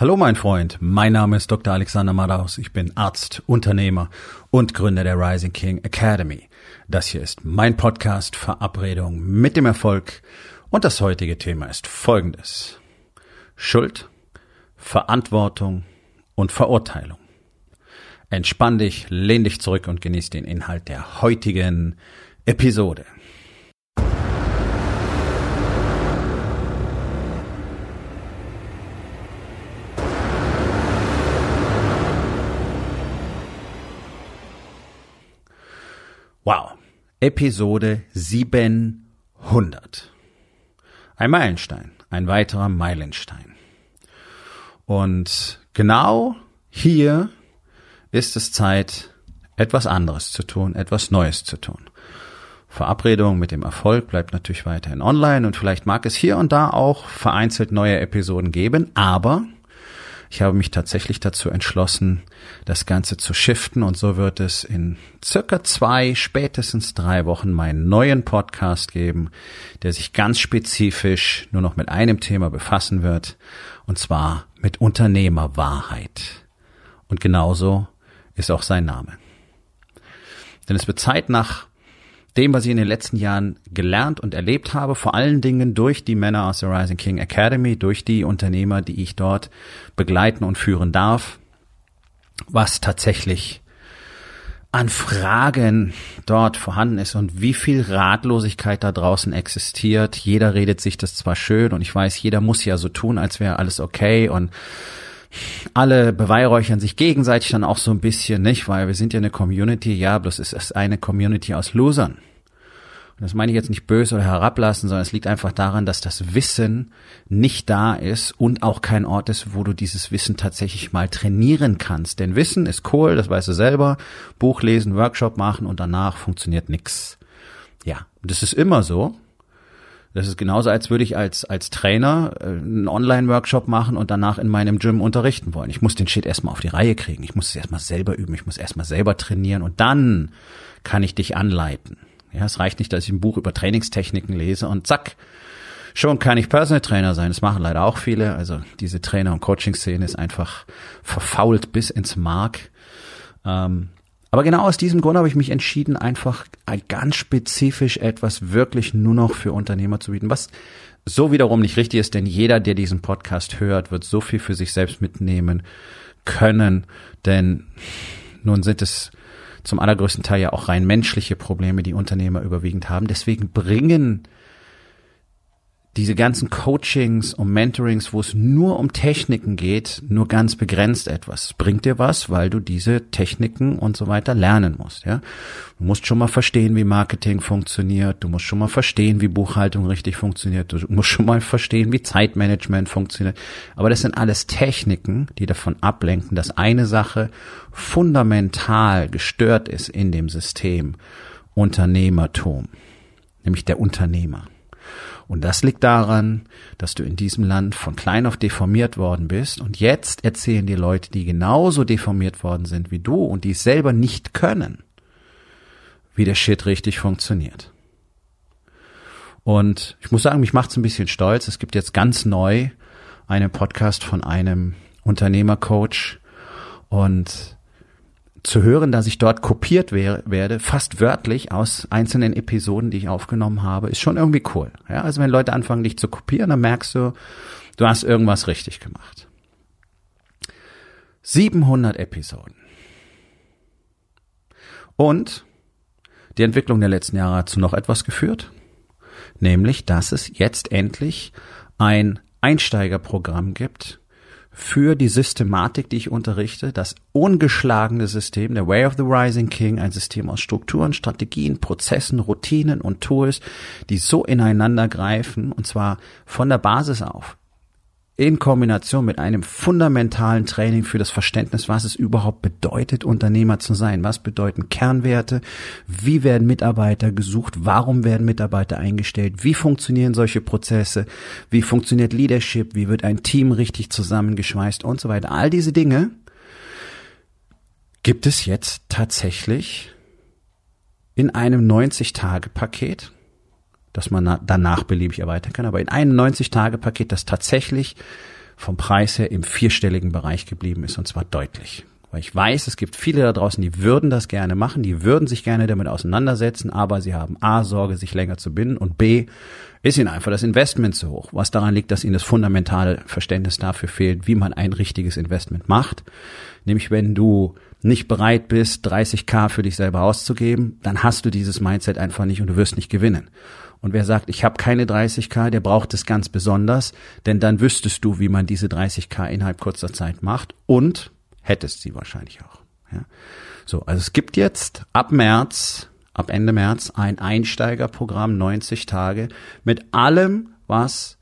Hallo mein Freund, mein Name ist Dr. Alexander Madaus. Ich bin Arzt, Unternehmer und Gründer der Rising King Academy. Das hier ist mein Podcast Verabredung mit dem Erfolg und das heutige Thema ist folgendes. Schuld, Verantwortung und Verurteilung. Entspann dich, lehn dich zurück und genieß den Inhalt der heutigen Episode. Wow. Episode 700. Ein Meilenstein, ein weiterer Meilenstein. Und genau hier ist es Zeit, etwas anderes zu tun, etwas Neues zu tun. Verabredung mit dem Erfolg bleibt natürlich weiterhin online und vielleicht mag es hier und da auch vereinzelt neue Episoden geben, aber ich habe mich tatsächlich dazu entschlossen, das Ganze zu shiften und so wird es in circa zwei, spätestens drei Wochen meinen neuen Podcast geben, der sich ganz spezifisch nur noch mit einem Thema befassen wird und zwar mit Unternehmerwahrheit. Und genauso ist auch sein Name. Denn es wird Zeit nach dem, was ich in den letzten Jahren gelernt und erlebt habe, vor allen Dingen durch die Männer aus der Rising King Academy, durch die Unternehmer, die ich dort begleiten und führen darf, was tatsächlich an Fragen dort vorhanden ist und wie viel Ratlosigkeit da draußen existiert. Jeder redet sich das zwar schön und ich weiß, jeder muss ja so tun, als wäre alles okay und alle beweihräuchern sich gegenseitig dann auch so ein bisschen, nicht? Weil wir sind ja eine Community, ja, bloß ist es eine Community aus Losern. Und das meine ich jetzt nicht böse oder herablassen, sondern es liegt einfach daran, dass das Wissen nicht da ist und auch kein Ort ist, wo du dieses Wissen tatsächlich mal trainieren kannst. Denn Wissen ist cool, das weißt du selber. Buch lesen, Workshop machen und danach funktioniert nix. Ja, das ist immer so. Das ist genauso, als würde ich als, als Trainer äh, einen Online-Workshop machen und danach in meinem Gym unterrichten wollen. Ich muss den Shit erstmal auf die Reihe kriegen. Ich muss es erstmal selber üben. Ich muss erstmal selber trainieren und dann kann ich dich anleiten. Ja, es reicht nicht, dass ich ein Buch über Trainingstechniken lese und zack, schon kann ich Personal Trainer sein. Das machen leider auch viele. Also diese Trainer- und Coaching-Szene ist einfach verfault bis ins Mark. Ähm, aber genau aus diesem Grund habe ich mich entschieden, einfach ganz spezifisch etwas wirklich nur noch für Unternehmer zu bieten, was so wiederum nicht richtig ist, denn jeder, der diesen Podcast hört, wird so viel für sich selbst mitnehmen können, denn nun sind es zum allergrößten Teil ja auch rein menschliche Probleme, die Unternehmer überwiegend haben. Deswegen bringen diese ganzen Coachings und Mentorings, wo es nur um Techniken geht, nur ganz begrenzt etwas. Bringt dir was, weil du diese Techniken und so weiter lernen musst, ja. Du musst schon mal verstehen, wie Marketing funktioniert. Du musst schon mal verstehen, wie Buchhaltung richtig funktioniert. Du musst schon mal verstehen, wie Zeitmanagement funktioniert. Aber das sind alles Techniken, die davon ablenken, dass eine Sache fundamental gestört ist in dem System Unternehmertum, nämlich der Unternehmer. Und das liegt daran, dass du in diesem Land von klein auf deformiert worden bist und jetzt erzählen dir Leute, die genauso deformiert worden sind wie du und die es selber nicht können, wie der Shit richtig funktioniert. Und ich muss sagen, mich macht's ein bisschen stolz. Es gibt jetzt ganz neu einen Podcast von einem Unternehmercoach und zu hören, dass ich dort kopiert wär, werde, fast wörtlich aus einzelnen Episoden, die ich aufgenommen habe, ist schon irgendwie cool. Ja, also wenn Leute anfangen, dich zu kopieren, dann merkst du, du hast irgendwas richtig gemacht. 700 Episoden. Und die Entwicklung der letzten Jahre hat zu noch etwas geführt, nämlich, dass es jetzt endlich ein Einsteigerprogramm gibt, für die Systematik, die ich unterrichte, das ungeschlagene System, der Way of the Rising King, ein System aus Strukturen, Strategien, Prozessen, Routinen und Tools, die so ineinander greifen, und zwar von der Basis auf in Kombination mit einem fundamentalen Training für das Verständnis, was es überhaupt bedeutet, Unternehmer zu sein. Was bedeuten Kernwerte? Wie werden Mitarbeiter gesucht? Warum werden Mitarbeiter eingestellt? Wie funktionieren solche Prozesse? Wie funktioniert Leadership? Wie wird ein Team richtig zusammengeschweißt und so weiter? All diese Dinge gibt es jetzt tatsächlich in einem 90-Tage-Paket das man danach beliebig erweitern kann, aber in einem 90-Tage-Paket, das tatsächlich vom Preis her im vierstelligen Bereich geblieben ist und zwar deutlich. Weil ich weiß, es gibt viele da draußen, die würden das gerne machen, die würden sich gerne damit auseinandersetzen, aber sie haben A, Sorge, sich länger zu binden und B, ist ihnen einfach das Investment zu hoch. Was daran liegt, dass ihnen das fundamentale Verständnis dafür fehlt, wie man ein richtiges Investment macht. Nämlich wenn du nicht bereit bist, 30k für dich selber auszugeben, dann hast du dieses Mindset einfach nicht und du wirst nicht gewinnen. Und wer sagt, ich habe keine 30k, der braucht es ganz besonders, denn dann wüsstest du, wie man diese 30k innerhalb kurzer Zeit macht und hättest sie wahrscheinlich auch. Ja. So, also es gibt jetzt ab März, ab Ende März ein Einsteigerprogramm 90 Tage mit allem, was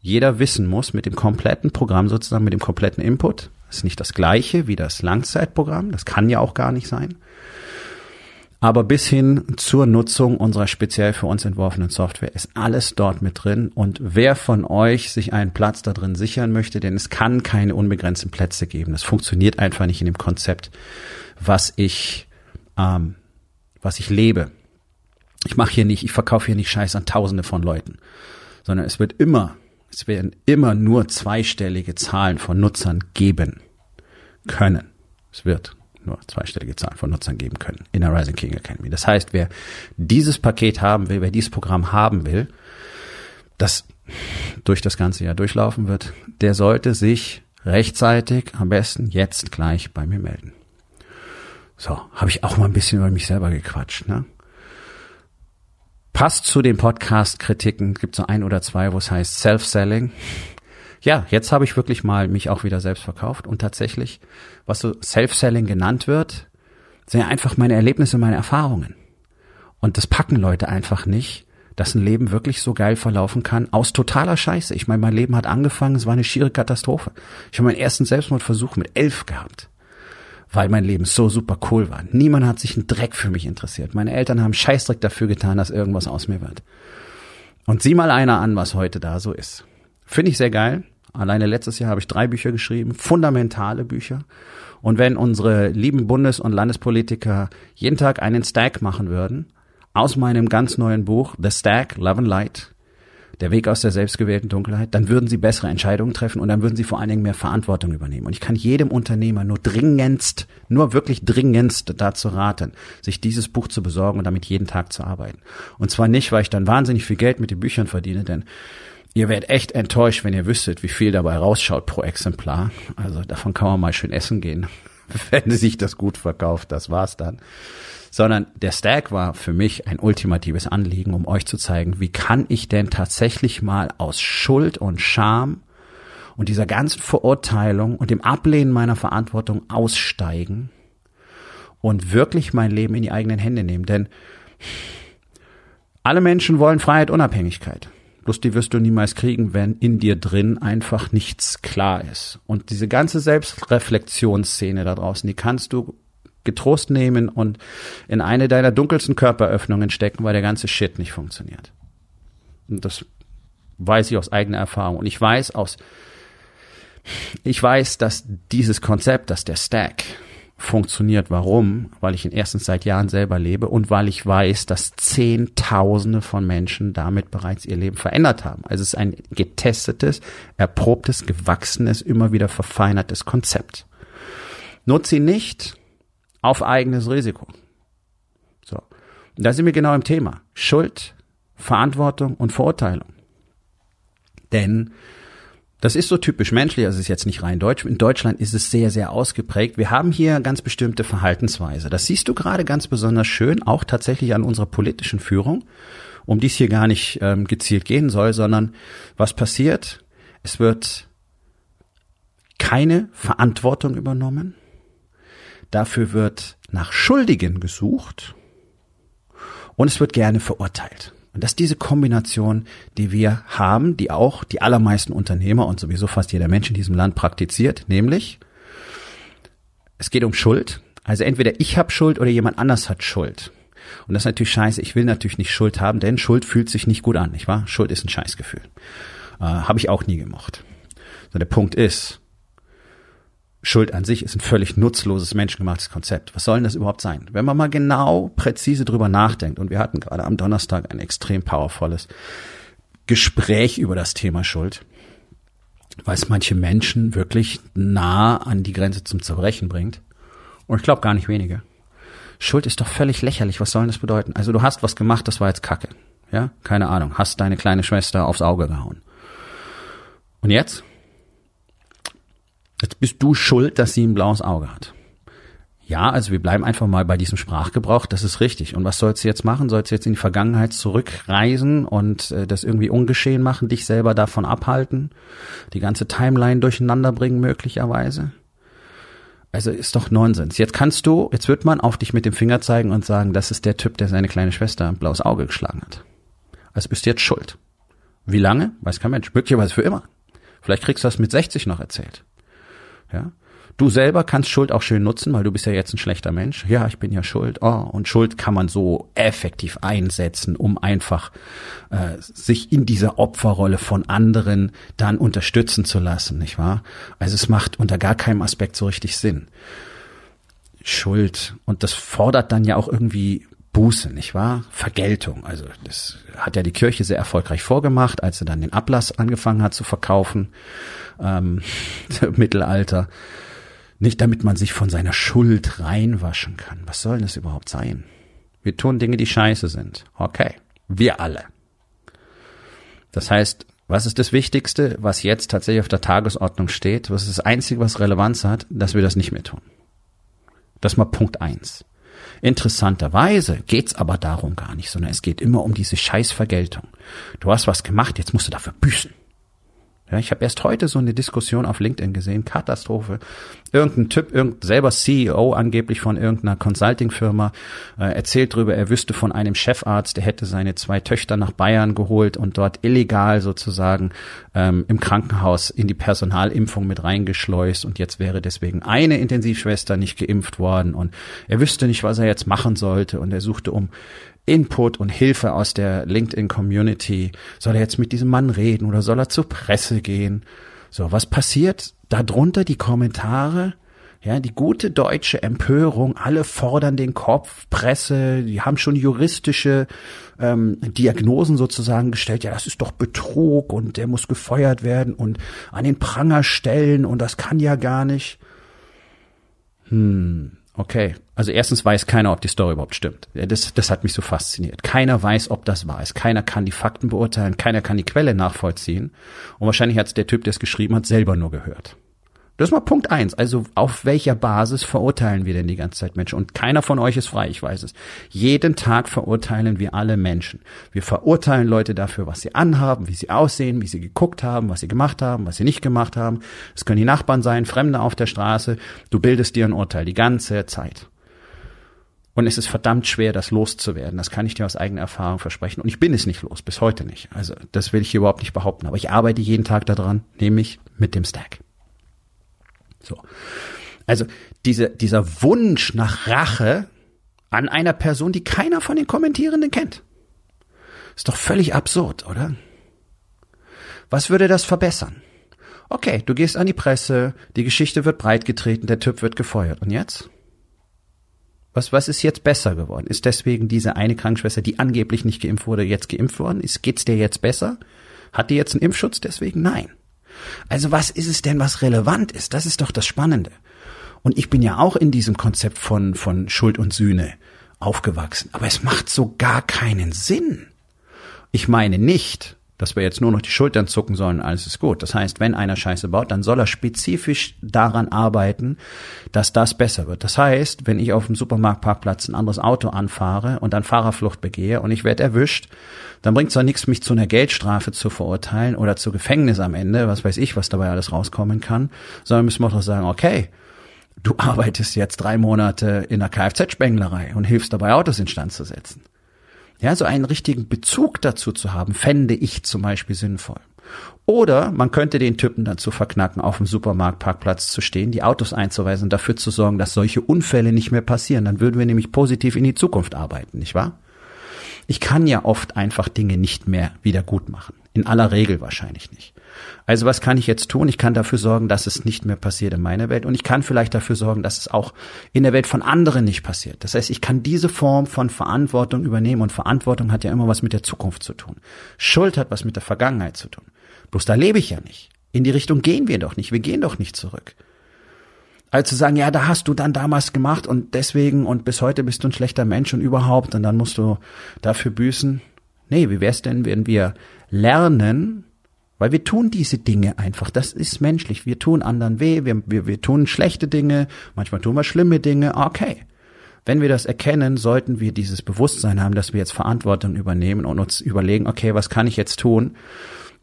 jeder wissen muss, mit dem kompletten Programm sozusagen, mit dem kompletten Input. Das ist nicht das gleiche wie das Langzeitprogramm, das kann ja auch gar nicht sein aber bis hin zur Nutzung unserer speziell für uns entworfenen Software ist alles dort mit drin. Und wer von euch sich einen Platz da drin sichern möchte, denn es kann keine unbegrenzten Plätze geben. Das funktioniert einfach nicht in dem Konzept, was ich, ähm, was ich lebe. Ich mache hier nicht, ich verkaufe hier nicht Scheiß an Tausende von Leuten, sondern es wird immer, es werden immer nur zweistellige Zahlen von Nutzern geben können. Es wird nur zweistellige Zahlen von Nutzern geben können in der Rising King Academy. Das heißt, wer dieses Paket haben will, wer dieses Programm haben will, das durch das ganze Jahr durchlaufen wird, der sollte sich rechtzeitig, am besten jetzt gleich bei mir melden. So, habe ich auch mal ein bisschen über mich selber gequatscht, ne? Passt zu den Podcast-Kritiken, gibt so ein oder zwei, wo es heißt Self-Selling ja, jetzt habe ich wirklich mal mich auch wieder selbst verkauft und tatsächlich, was so Self-Selling genannt wird, sind ja einfach meine Erlebnisse, meine Erfahrungen. Und das packen Leute einfach nicht, dass ein Leben wirklich so geil verlaufen kann, aus totaler Scheiße. Ich meine, mein Leben hat angefangen, es war eine schiere Katastrophe. Ich habe meinen ersten Selbstmordversuch mit elf gehabt, weil mein Leben so super cool war. Niemand hat sich einen Dreck für mich interessiert. Meine Eltern haben Scheißdreck dafür getan, dass irgendwas aus mir wird. Und sieh mal einer an, was heute da so ist. Finde ich sehr geil. Alleine letztes Jahr habe ich drei Bücher geschrieben, fundamentale Bücher. Und wenn unsere lieben Bundes- und Landespolitiker jeden Tag einen Stack machen würden, aus meinem ganz neuen Buch The Stack, Love and Light, der Weg aus der selbstgewählten Dunkelheit, dann würden sie bessere Entscheidungen treffen und dann würden sie vor allen Dingen mehr Verantwortung übernehmen. Und ich kann jedem Unternehmer nur dringendst, nur wirklich dringendst dazu raten, sich dieses Buch zu besorgen und damit jeden Tag zu arbeiten. Und zwar nicht, weil ich dann wahnsinnig viel Geld mit den Büchern verdiene, denn Ihr werdet echt enttäuscht, wenn ihr wüsstet, wie viel dabei rausschaut pro Exemplar. Also davon kann man mal schön essen gehen, wenn sich das gut verkauft. Das war's dann. Sondern der Stack war für mich ein ultimatives Anliegen, um euch zu zeigen, wie kann ich denn tatsächlich mal aus Schuld und Scham und dieser ganzen Verurteilung und dem Ablehnen meiner Verantwortung aussteigen und wirklich mein Leben in die eigenen Hände nehmen. Denn alle Menschen wollen Freiheit, Unabhängigkeit. Bloß die wirst du niemals kriegen, wenn in dir drin einfach nichts klar ist. Und diese ganze Selbstreflexionsszene da draußen, die kannst du getrost nehmen und in eine deiner dunkelsten Körperöffnungen stecken, weil der ganze Shit nicht funktioniert. Und das weiß ich aus eigener Erfahrung. Und ich weiß aus, ich weiß, dass dieses Konzept, dass der Stack, funktioniert. Warum? Weil ich ihn erstens seit Jahren selber lebe und weil ich weiß, dass Zehntausende von Menschen damit bereits ihr Leben verändert haben. Also es ist ein getestetes, erprobtes, gewachsenes, immer wieder verfeinertes Konzept. Nutze ihn nicht auf eigenes Risiko. So. Und da sind wir genau im Thema. Schuld, Verantwortung und Verurteilung. Denn das ist so typisch menschlich, also ist jetzt nicht rein deutsch. In Deutschland ist es sehr, sehr ausgeprägt. Wir haben hier ganz bestimmte Verhaltensweise. Das siehst du gerade ganz besonders schön, auch tatsächlich an unserer politischen Führung, um die es hier gar nicht ähm, gezielt gehen soll, sondern was passiert? Es wird keine Verantwortung übernommen. Dafür wird nach Schuldigen gesucht und es wird gerne verurteilt. Und das ist diese Kombination, die wir haben, die auch die allermeisten Unternehmer und sowieso fast jeder Mensch in diesem Land praktiziert, nämlich es geht um Schuld. Also entweder ich habe Schuld oder jemand anders hat Schuld. Und das ist natürlich scheiße. Ich will natürlich nicht Schuld haben, denn Schuld fühlt sich nicht gut an, nicht wahr? Schuld ist ein Scheißgefühl. Äh, habe ich auch nie gemocht. So, der Punkt ist, Schuld an sich ist ein völlig nutzloses menschengemachtes Konzept. Was soll denn das überhaupt sein? Wenn man mal genau präzise drüber nachdenkt, und wir hatten gerade am Donnerstag ein extrem powervolles Gespräch über das Thema Schuld, weil es manche Menschen wirklich nah an die Grenze zum Zerbrechen bringt. Und ich glaube gar nicht wenige. Schuld ist doch völlig lächerlich. Was soll denn das bedeuten? Also du hast was gemacht, das war jetzt Kacke. Ja, keine Ahnung. Hast deine kleine Schwester aufs Auge gehauen. Und jetzt? Jetzt bist du schuld, dass sie ein blaues Auge hat. Ja, also wir bleiben einfach mal bei diesem Sprachgebrauch, das ist richtig. Und was sollst du jetzt machen? Sollst du jetzt in die Vergangenheit zurückreisen und äh, das irgendwie ungeschehen machen, dich selber davon abhalten, die ganze Timeline durcheinander bringen möglicherweise? Also ist doch Nonsens. Jetzt kannst du, jetzt wird man auf dich mit dem Finger zeigen und sagen, das ist der Typ, der seine kleine Schwester ein blaues Auge geschlagen hat. Also bist du jetzt schuld. Wie lange? Weiß kein Mensch. Möglicherweise für immer. Vielleicht kriegst du das mit 60 noch erzählt. Ja. Du selber kannst Schuld auch schön nutzen, weil du bist ja jetzt ein schlechter Mensch. Ja, ich bin ja schuld. Oh, und Schuld kann man so effektiv einsetzen, um einfach äh, sich in dieser Opferrolle von anderen dann unterstützen zu lassen, nicht wahr? Also es macht unter gar keinem Aspekt so richtig Sinn. Schuld. Und das fordert dann ja auch irgendwie Buße, nicht wahr? Vergeltung. Also das hat ja die Kirche sehr erfolgreich vorgemacht, als sie dann den Ablass angefangen hat zu verkaufen ähm, Mittelalter. Nicht damit man sich von seiner Schuld reinwaschen kann. Was soll das überhaupt sein? Wir tun Dinge, die scheiße sind. Okay. Wir alle. Das heißt, was ist das Wichtigste, was jetzt tatsächlich auf der Tagesordnung steht? Was ist das Einzige, was Relevanz hat, dass wir das nicht mehr tun? Das mal Punkt eins. Interessanterweise geht's aber darum gar nicht, sondern es geht immer um diese Scheißvergeltung. Du hast was gemacht, jetzt musst du dafür büßen. Ja, ich habe erst heute so eine Diskussion auf LinkedIn gesehen, Katastrophe. Irgendein Typ, irgend, selber CEO angeblich von irgendeiner Consulting-Firma, äh, erzählt drüber, er wüsste von einem Chefarzt, der hätte seine zwei Töchter nach Bayern geholt und dort illegal sozusagen ähm, im Krankenhaus in die Personalimpfung mit reingeschleust und jetzt wäre deswegen eine Intensivschwester nicht geimpft worden und er wüsste nicht, was er jetzt machen sollte und er suchte um Input und Hilfe aus der LinkedIn-Community. Soll er jetzt mit diesem Mann reden oder soll er zur Presse gehen? So, was passiert? Darunter die Kommentare. Ja, die gute deutsche Empörung, alle fordern den Kopf, Presse, die haben schon juristische ähm, Diagnosen sozusagen gestellt, ja, das ist doch Betrug und der muss gefeuert werden und an den Pranger stellen und das kann ja gar nicht. Hm, Okay. Also erstens weiß keiner, ob die Story überhaupt stimmt. Das, das hat mich so fasziniert. Keiner weiß, ob das wahr ist. Keiner kann die Fakten beurteilen. Keiner kann die Quelle nachvollziehen. Und wahrscheinlich hat der Typ, der es geschrieben hat, selber nur gehört. Das ist mal Punkt eins. Also auf welcher Basis verurteilen wir denn die ganze Zeit Menschen? Und keiner von euch ist frei, ich weiß es. Jeden Tag verurteilen wir alle Menschen. Wir verurteilen Leute dafür, was sie anhaben, wie sie aussehen, wie sie geguckt haben, was sie gemacht haben, was sie nicht gemacht haben. Es können die Nachbarn sein, Fremde auf der Straße. Du bildest dir ein Urteil die ganze Zeit. Und es ist verdammt schwer, das loszuwerden. Das kann ich dir aus eigener Erfahrung versprechen. Und ich bin es nicht los, bis heute nicht. Also das will ich hier überhaupt nicht behaupten. Aber ich arbeite jeden Tag daran, nämlich mit dem Stack. So. Also diese, dieser Wunsch nach Rache an einer Person, die keiner von den Kommentierenden kennt. Ist doch völlig absurd, oder? Was würde das verbessern? Okay, du gehst an die Presse, die Geschichte wird breitgetreten, der Typ wird gefeuert. Und jetzt? Was, was ist jetzt besser geworden? Ist deswegen diese eine Krankenschwester, die angeblich nicht geimpft wurde, jetzt geimpft worden? Ist, geht's dir jetzt besser? Hat die jetzt einen Impfschutz deswegen? Nein. Also was ist es denn, was relevant ist? Das ist doch das Spannende. Und ich bin ja auch in diesem Konzept von, von Schuld und Sühne aufgewachsen. Aber es macht so gar keinen Sinn. Ich meine nicht, dass wir jetzt nur noch die Schultern zucken sollen, alles ist gut. Das heißt, wenn einer Scheiße baut, dann soll er spezifisch daran arbeiten, dass das besser wird. Das heißt, wenn ich auf dem Supermarktparkplatz ein anderes Auto anfahre und dann Fahrerflucht begehe und ich werde erwischt, dann bringt es doch nichts, mich zu einer Geldstrafe zu verurteilen oder zu Gefängnis am Ende, was weiß ich, was dabei alles rauskommen kann, sondern müssen wir doch sagen, okay, du arbeitest jetzt drei Monate in der Kfz-Spenglerei und hilfst dabei, Autos instand zu setzen. Ja, so einen richtigen Bezug dazu zu haben, fände ich zum Beispiel sinnvoll. Oder man könnte den Typen dazu verknacken, auf dem Supermarktparkplatz zu stehen, die Autos einzuweisen und dafür zu sorgen, dass solche Unfälle nicht mehr passieren. Dann würden wir nämlich positiv in die Zukunft arbeiten, nicht wahr? Ich kann ja oft einfach Dinge nicht mehr wieder gut machen. In aller Regel wahrscheinlich nicht. Also was kann ich jetzt tun? Ich kann dafür sorgen, dass es nicht mehr passiert in meiner Welt und ich kann vielleicht dafür sorgen, dass es auch in der Welt von anderen nicht passiert. Das heißt, ich kann diese Form von Verantwortung übernehmen und Verantwortung hat ja immer was mit der Zukunft zu tun. Schuld hat was mit der Vergangenheit zu tun. Bloß da lebe ich ja nicht. In die Richtung gehen wir doch nicht. Wir gehen doch nicht zurück. Also zu sagen, ja, da hast du dann damals gemacht und deswegen und bis heute bist du ein schlechter Mensch und überhaupt und dann musst du dafür büßen. Nee, wie wär's denn, wenn wir lernen, weil wir tun diese Dinge einfach. Das ist menschlich. Wir tun anderen weh, wir, wir, wir tun schlechte Dinge, manchmal tun wir schlimme Dinge. Okay. Wenn wir das erkennen, sollten wir dieses Bewusstsein haben, dass wir jetzt Verantwortung übernehmen und uns überlegen, okay, was kann ich jetzt tun,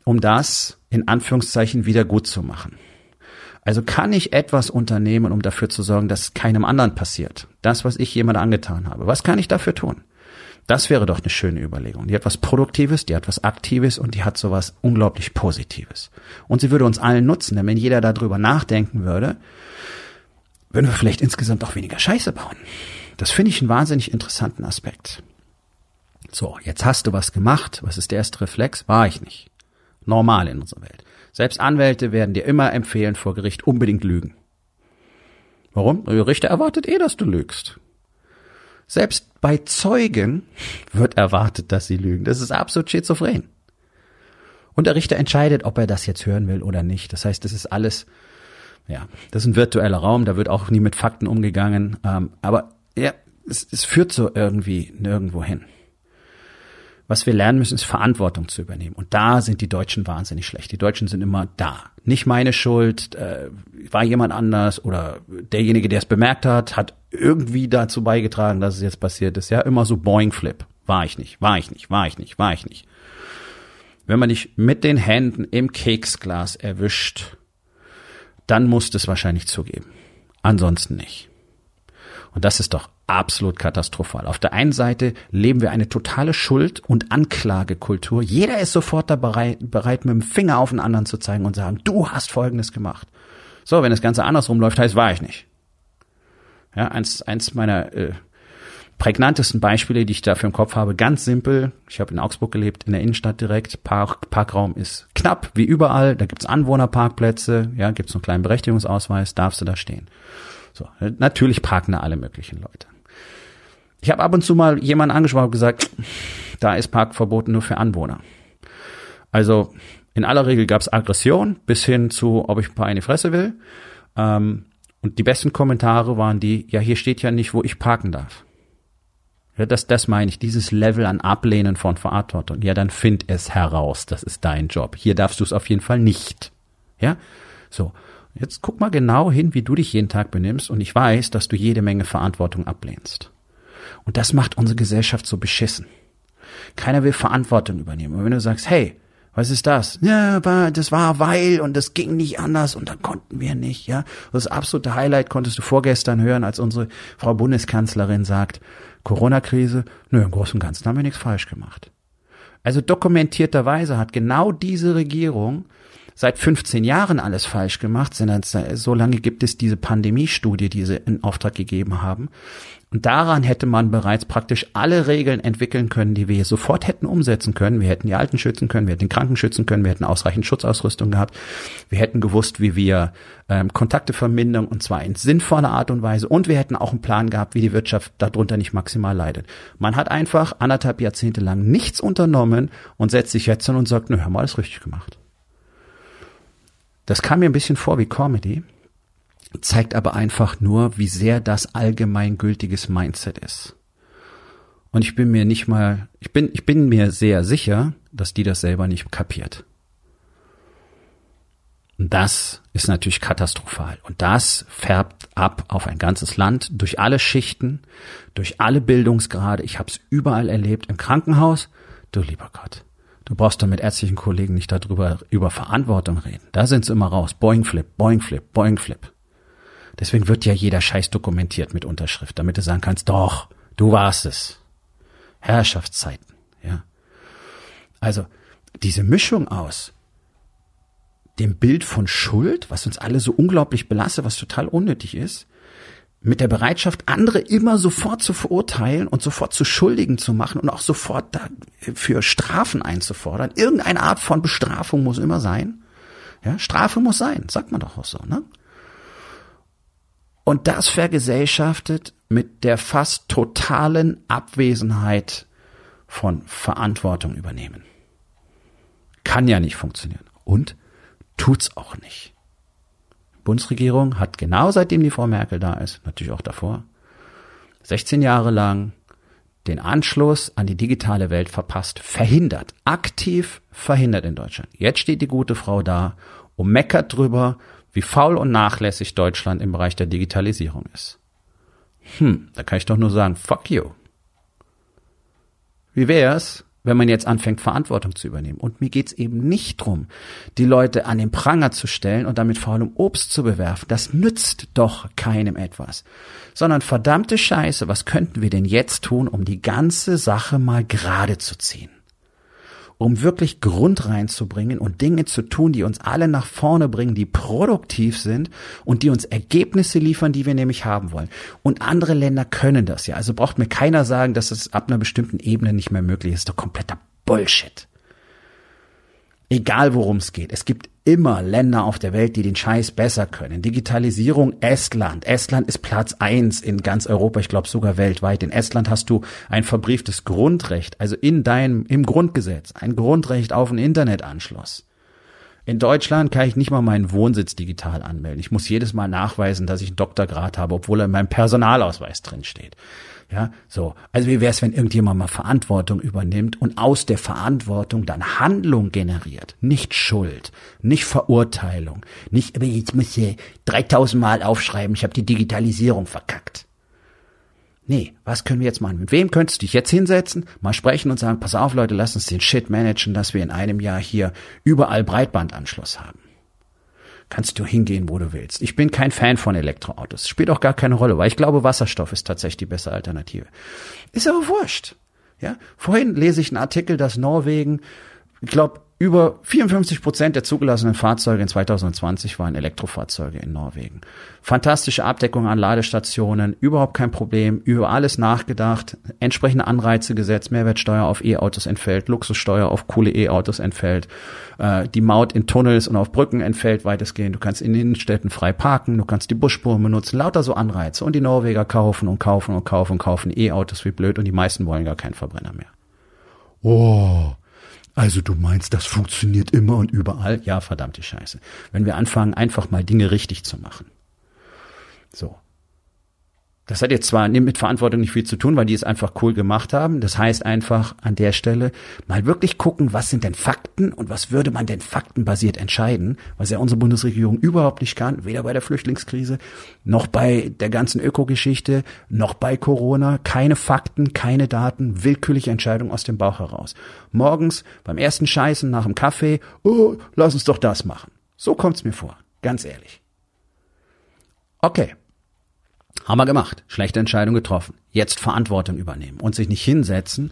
um das in Anführungszeichen wieder gut zu machen. Also kann ich etwas unternehmen, um dafür zu sorgen, dass es keinem anderen passiert. Das, was ich jemand angetan habe. Was kann ich dafür tun? Das wäre doch eine schöne Überlegung. Die hat was Produktives, die hat was Aktives und die hat sowas unglaublich Positives. Und sie würde uns allen nutzen, denn wenn jeder darüber nachdenken würde, würden wir vielleicht insgesamt auch weniger Scheiße bauen. Das finde ich einen wahnsinnig interessanten Aspekt. So, jetzt hast du was gemacht. Was ist der erste Reflex? War ich nicht. Normal in unserer Welt. Selbst Anwälte werden dir immer empfehlen, vor Gericht unbedingt lügen. Warum? Der Richter erwartet eh, dass du lügst. Selbst bei Zeugen wird erwartet, dass sie lügen. Das ist absolut schizophren. Und der Richter entscheidet, ob er das jetzt hören will oder nicht. Das heißt, das ist alles, ja, das ist ein virtueller Raum, da wird auch nie mit Fakten umgegangen. Ähm, aber ja, es, es führt so irgendwie nirgendwo hin. Was wir lernen müssen, ist Verantwortung zu übernehmen. Und da sind die Deutschen wahnsinnig schlecht. Die Deutschen sind immer da. Nicht meine Schuld, äh, war jemand anders oder derjenige, der es bemerkt hat, hat irgendwie dazu beigetragen, dass es jetzt passiert ist. Ja, immer so Boing-Flip. War ich nicht, war ich nicht, war ich nicht, war ich nicht. Wenn man dich mit den Händen im Keksglas erwischt, dann musst es wahrscheinlich zugeben. Ansonsten nicht. Und das ist doch absolut katastrophal. Auf der einen Seite leben wir eine totale Schuld- und Anklagekultur. Jeder ist sofort da bereit, bereit, mit dem Finger auf den anderen zu zeigen und sagen, du hast Folgendes gemacht. So, wenn das Ganze andersrum läuft, heißt, war ich nicht. Ja, eins, eins meiner äh, prägnantesten Beispiele, die ich dafür im Kopf habe, ganz simpel. Ich habe in Augsburg gelebt, in der Innenstadt direkt. Park, Parkraum ist knapp, wie überall. Da gibt's Anwohnerparkplätze, ja, gibt's einen kleinen Berechtigungsausweis, darfst du da stehen. So, natürlich parken da alle möglichen Leute. Ich habe ab und zu mal jemanden angesprochen und gesagt, da ist Parkverboten nur für Anwohner. Also in aller Regel gab es Aggression bis hin zu, ob ich ein paar in die Fresse will. Ähm, und die besten Kommentare waren die, ja, hier steht ja nicht, wo ich parken darf. Ja, das, das meine ich, dieses Level an Ablehnen von Verantwortung. Ja, dann find es heraus, das ist dein Job. Hier darfst du es auf jeden Fall nicht. Ja, so. Jetzt guck mal genau hin, wie du dich jeden Tag benimmst und ich weiß, dass du jede Menge Verantwortung ablehnst. Und das macht unsere Gesellschaft so beschissen. Keiner will Verantwortung übernehmen. Und wenn du sagst, hey, was ist das? Ja, das war weil und das ging nicht anders und da konnten wir nicht, ja. Das absolute Highlight konntest du vorgestern hören, als unsere Frau Bundeskanzlerin sagt, Corona-Krise, nö, im Großen und Ganzen haben wir nichts falsch gemacht. Also dokumentierterweise hat genau diese Regierung seit 15 Jahren alles falsch gemacht, sondern so lange gibt es diese Pandemiestudie, die sie in Auftrag gegeben haben. Und daran hätte man bereits praktisch alle Regeln entwickeln können, die wir sofort hätten umsetzen können. Wir hätten die Alten schützen können, wir hätten den Kranken schützen können, wir hätten ausreichend Schutzausrüstung gehabt, wir hätten gewusst, wie wir ähm, Kontakte vermindern und zwar in sinnvoller Art und Weise und wir hätten auch einen Plan gehabt, wie die Wirtschaft darunter nicht maximal leidet. Man hat einfach anderthalb Jahrzehnte lang nichts unternommen und setzt sich jetzt hin und sagt, nö, haben wir alles richtig gemacht. Das kam mir ein bisschen vor wie Comedy, zeigt aber einfach nur, wie sehr das allgemeingültiges Mindset ist. Und ich bin mir nicht mal, ich bin, ich bin mir sehr sicher, dass die das selber nicht kapiert. Und das ist natürlich katastrophal. Und das färbt ab auf ein ganzes Land, durch alle Schichten, durch alle Bildungsgrade. Ich habe es überall erlebt, im Krankenhaus. Du lieber Gott. Du brauchst doch mit ärztlichen Kollegen nicht darüber über Verantwortung reden. Da sind sie immer raus. Boing Flip, Boing Flip, Boing Flip. Deswegen wird ja jeder Scheiß dokumentiert mit Unterschrift, damit du sagen kannst, doch, du warst es. Herrschaftszeiten, ja. Also, diese Mischung aus dem Bild von Schuld, was uns alle so unglaublich belastet, was total unnötig ist, mit der Bereitschaft, andere immer sofort zu verurteilen und sofort zu Schuldigen zu machen und auch sofort für Strafen einzufordern. Irgendeine Art von Bestrafung muss immer sein. Ja, Strafe muss sein, sagt man doch auch so, ne? Und das vergesellschaftet mit der fast totalen Abwesenheit von Verantwortung übernehmen. Kann ja nicht funktionieren. Und Tut's auch nicht. Bundesregierung hat genau seitdem die Frau Merkel da ist, natürlich auch davor, 16 Jahre lang den Anschluss an die digitale Welt verpasst, verhindert, aktiv verhindert in Deutschland. Jetzt steht die gute Frau da und meckert drüber, wie faul und nachlässig Deutschland im Bereich der Digitalisierung ist. Hm, da kann ich doch nur sagen, fuck you. Wie wär's, wenn man jetzt anfängt, Verantwortung zu übernehmen. Und mir geht's eben nicht drum, die Leute an den Pranger zu stellen und damit faulem Obst zu bewerfen. Das nützt doch keinem etwas. Sondern verdammte Scheiße, was könnten wir denn jetzt tun, um die ganze Sache mal gerade zu ziehen? Um wirklich Grund reinzubringen und Dinge zu tun, die uns alle nach vorne bringen, die produktiv sind und die uns Ergebnisse liefern, die wir nämlich haben wollen. Und andere Länder können das ja. Also braucht mir keiner sagen, dass es ab einer bestimmten Ebene nicht mehr möglich ist. Das ist doch kompletter Bullshit. Egal worum es geht. Es gibt immer Länder auf der Welt, die den Scheiß besser können. Digitalisierung Estland. Estland ist Platz eins in ganz Europa, ich glaube sogar weltweit. In Estland hast du ein verbrieftes Grundrecht, also in deinem, im Grundgesetz, ein Grundrecht auf einen Internetanschluss. In Deutschland kann ich nicht mal meinen Wohnsitz digital anmelden. Ich muss jedes Mal nachweisen, dass ich einen Doktorgrad habe, obwohl er in meinem Personalausweis drin steht. Ja, so. Also wie wäre es, wenn irgendjemand mal Verantwortung übernimmt und aus der Verantwortung dann Handlung generiert, nicht Schuld, nicht Verurteilung, nicht, aber jetzt muss ich 3000 Mal aufschreiben, ich habe die Digitalisierung verkackt. Nee, was können wir jetzt machen? Mit wem könntest du dich jetzt hinsetzen, mal sprechen und sagen, pass auf Leute, lass uns den Shit managen, dass wir in einem Jahr hier überall Breitbandanschluss haben kannst du hingehen, wo du willst. Ich bin kein Fan von Elektroautos. Spielt auch gar keine Rolle, weil ich glaube, Wasserstoff ist tatsächlich die bessere Alternative. Ist aber wurscht. Ja, vorhin lese ich einen Artikel, dass Norwegen, ich glaube, über 54 Prozent der zugelassenen Fahrzeuge in 2020 waren Elektrofahrzeuge in Norwegen. Fantastische Abdeckung an Ladestationen, überhaupt kein Problem, über alles nachgedacht, entsprechende Anreize gesetzt, Mehrwertsteuer auf E-Autos entfällt, Luxussteuer auf coole E-Autos entfällt, äh, die Maut in Tunnels und auf Brücken entfällt weitestgehend, du kannst in Innenstädten frei parken, du kannst die Busspuren benutzen, lauter so Anreize und die Norweger kaufen und kaufen und kaufen und kaufen E-Autos wie blöd und die meisten wollen gar keinen Verbrenner mehr. Oh, also du meinst, das funktioniert immer und überall? Ja, verdammte Scheiße. Wenn wir anfangen, einfach mal Dinge richtig zu machen. So. Das hat jetzt zwar mit Verantwortung nicht viel zu tun, weil die es einfach cool gemacht haben. Das heißt einfach an der Stelle mal wirklich gucken, was sind denn Fakten und was würde man denn faktenbasiert entscheiden, was ja unsere Bundesregierung überhaupt nicht kann, weder bei der Flüchtlingskrise, noch bei der ganzen Ökogeschichte, noch bei Corona. Keine Fakten, keine Daten, willkürliche Entscheidung aus dem Bauch heraus. Morgens beim ersten Scheißen nach dem Kaffee, oh, lass uns doch das machen. So kommt's mir vor, ganz ehrlich. Okay. Haben wir gemacht. Schlechte Entscheidung getroffen. Jetzt Verantwortung übernehmen und sich nicht hinsetzen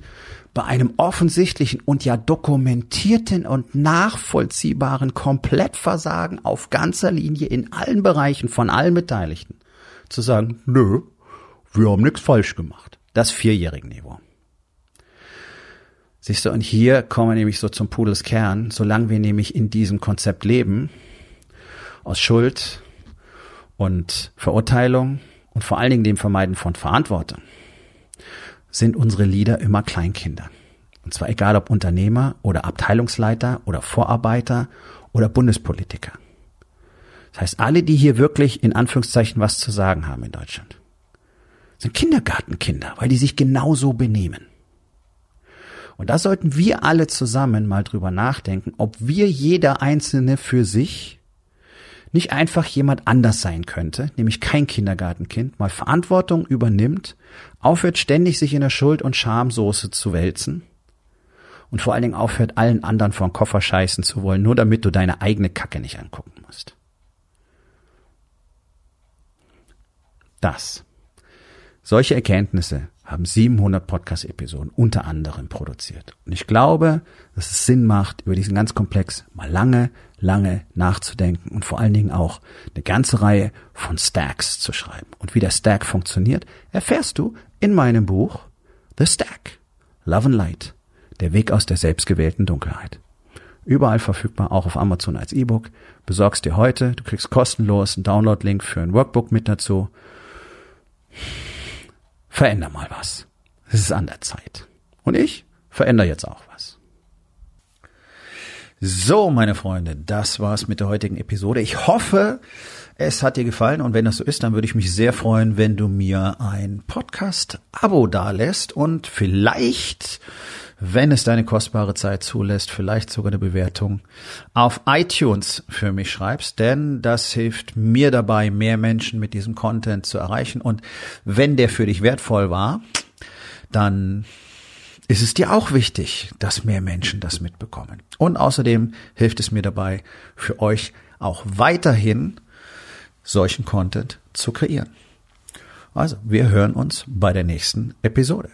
bei einem offensichtlichen und ja dokumentierten und nachvollziehbaren Komplettversagen auf ganzer Linie in allen Bereichen von allen Beteiligten. Zu sagen, nö, wir haben nichts falsch gemacht. Das vierjährige Niveau. Siehst du, und hier kommen wir nämlich so zum Pudels Kern. Solange wir nämlich in diesem Konzept leben, aus Schuld und Verurteilung und vor allen Dingen dem Vermeiden von Verantwortung, sind unsere Leader immer Kleinkinder. Und zwar egal ob Unternehmer oder Abteilungsleiter oder Vorarbeiter oder Bundespolitiker. Das heißt, alle, die hier wirklich in Anführungszeichen was zu sagen haben in Deutschland, sind Kindergartenkinder, weil die sich genauso benehmen. Und da sollten wir alle zusammen mal drüber nachdenken, ob wir jeder Einzelne für sich nicht einfach jemand anders sein könnte, nämlich kein Kindergartenkind, mal Verantwortung übernimmt, aufhört ständig sich in der Schuld und Schamsoße zu wälzen und vor allen Dingen aufhört allen anderen vor den Koffer scheißen zu wollen, nur damit du deine eigene Kacke nicht angucken musst. Das. Solche Erkenntnisse haben 700 Podcast-Episoden unter anderem produziert. Und ich glaube, dass es Sinn macht, über diesen ganz Komplex mal lange, lange nachzudenken und vor allen Dingen auch eine ganze Reihe von Stacks zu schreiben. Und wie der Stack funktioniert, erfährst du in meinem Buch The Stack. Love and Light. Der Weg aus der selbstgewählten Dunkelheit. Überall verfügbar, auch auf Amazon als E-Book. Besorgst dir heute, du kriegst kostenlos einen Download-Link für ein Workbook mit dazu. Veränder mal was. Es ist an der Zeit. Und ich verändere jetzt auch was. So, meine Freunde, das war's mit der heutigen Episode. Ich hoffe, es hat dir gefallen und wenn das so ist, dann würde ich mich sehr freuen, wenn du mir ein Podcast-Abo dalässt und vielleicht, wenn es deine kostbare Zeit zulässt, vielleicht sogar eine Bewertung auf iTunes für mich schreibst, denn das hilft mir dabei, mehr Menschen mit diesem Content zu erreichen und wenn der für dich wertvoll war, dann ist es dir auch wichtig, dass mehr Menschen das mitbekommen. Und außerdem hilft es mir dabei, für euch auch weiterhin solchen Content zu kreieren. Also, wir hören uns bei der nächsten Episode.